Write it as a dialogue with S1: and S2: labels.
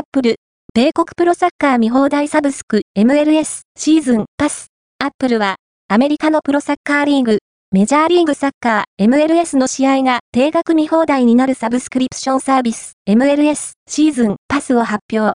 S1: アップル、米国プロサッカー見放題サブスク MLS シーズンパス。アップルは、アメリカのプロサッカーリーグ、メジャーリーグサッカー MLS の試合が定額見放題になるサブスクリプションサービス MLS シーズンパスを発表。